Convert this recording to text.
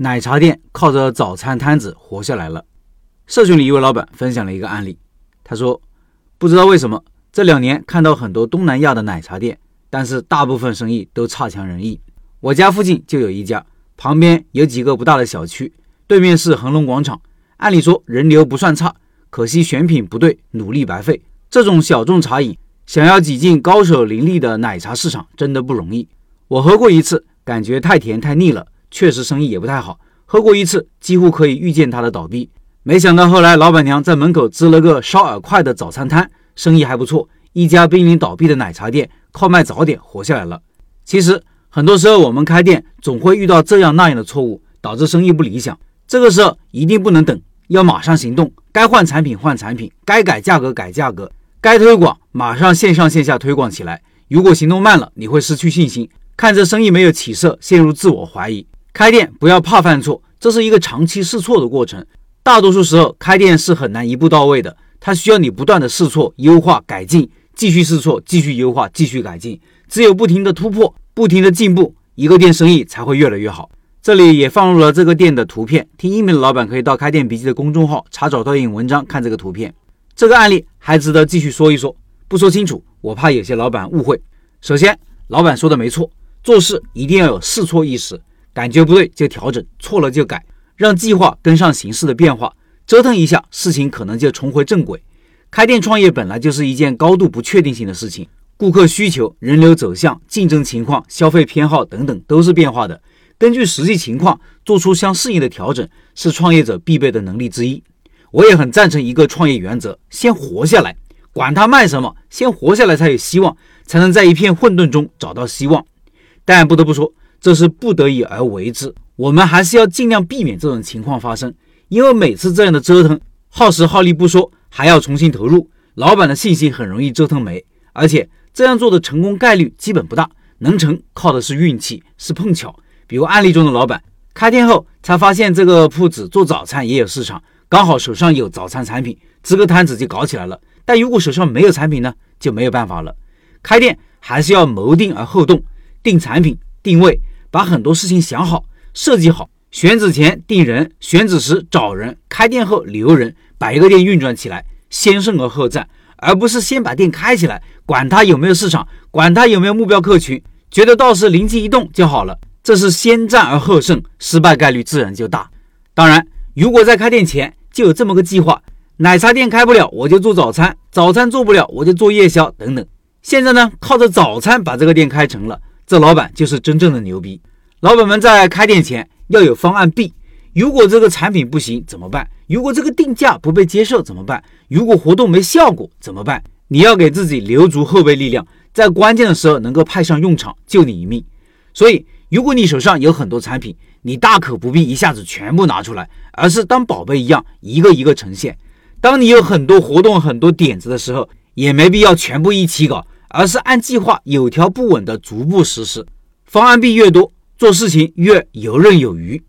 奶茶店靠着早餐摊子活下来了。社群里一位老板分享了一个案例，他说：“不知道为什么这两年看到很多东南亚的奶茶店，但是大部分生意都差强人意。我家附近就有一家，旁边有几个不大的小区，对面是恒隆广场。按理说人流不算差，可惜选品不对，努力白费。这种小众茶饮想要挤进高手林立的奶茶市场，真的不容易。我喝过一次，感觉太甜太腻了。”确实生意也不太好，喝过一次，几乎可以预见他的倒闭。没想到后来老板娘在门口支了个烧饵块的早餐摊，生意还不错。一家濒临倒闭的奶茶店靠卖早点活下来了。其实很多时候我们开店总会遇到这样那样的错误，导致生意不理想。这个时候一定不能等，要马上行动。该换产品换产品，该改价格改价格，该推广马上线上线下推广起来。如果行动慢了，你会失去信心，看着生意没有起色，陷入自我怀疑。开店不要怕犯错，这是一个长期试错的过程。大多数时候，开店是很难一步到位的，它需要你不断的试错、优化、改进，继续试错、继续优化、继续改进。只有不停的突破、不停的进步，一个店生意才会越来越好。这里也放入了这个店的图片。听音频的老板可以到开店笔记的公众号查找对应文章看这个图片。这个案例还值得继续说一说，不说清楚，我怕有些老板误会。首先，老板说的没错，做事一定要有试错意识。感觉不对就调整，错了就改，让计划跟上形势的变化，折腾一下，事情可能就重回正轨。开店创业本来就是一件高度不确定性的事情，顾客需求、人流走向、竞争情况、消费偏好等等都是变化的。根据实际情况做出相适应的调整，是创业者必备的能力之一。我也很赞成一个创业原则：先活下来，管他卖什么，先活下来才有希望，才能在一片混沌中找到希望。但不得不说。这是不得已而为之，我们还是要尽量避免这种情况发生，因为每次这样的折腾，耗时耗力不说，还要重新投入，老板的信心很容易折腾没，而且这样做的成功概率基本不大，能成靠的是运气，是碰巧。比如案例中的老板，开店后才发现这个铺子做早餐也有市场，刚好手上有早餐产品，支个摊子就搞起来了。但如果手上没有产品呢，就没有办法了。开店还是要谋定而后动，定产品。定位，把很多事情想好、设计好，选址前定人，选址时找人，开店后留人，把一个店运转起来，先胜而后战，而不是先把店开起来，管它有没有市场，管它有没有目标客群，觉得到时灵机一动就好了。这是先战而后胜，失败概率自然就大。当然，如果在开店前就有这么个计划，奶茶店开不了，我就做早餐；早餐做不了，我就做夜宵等等。现在呢，靠着早餐把这个店开成了。这老板就是真正的牛逼。老板们在开店前要有方案 B，如果这个产品不行怎么办？如果这个定价不被接受怎么办？如果活动没效果怎么办？你要给自己留足后备力量，在关键的时候能够派上用场，救你一命。所以，如果你手上有很多产品，你大可不必一下子全部拿出来，而是当宝贝一样一个一个呈现。当你有很多活动、很多点子的时候，也没必要全部一起搞。而是按计划有条不紊的逐步实施，方案 B 越多，做事情越游刃有余。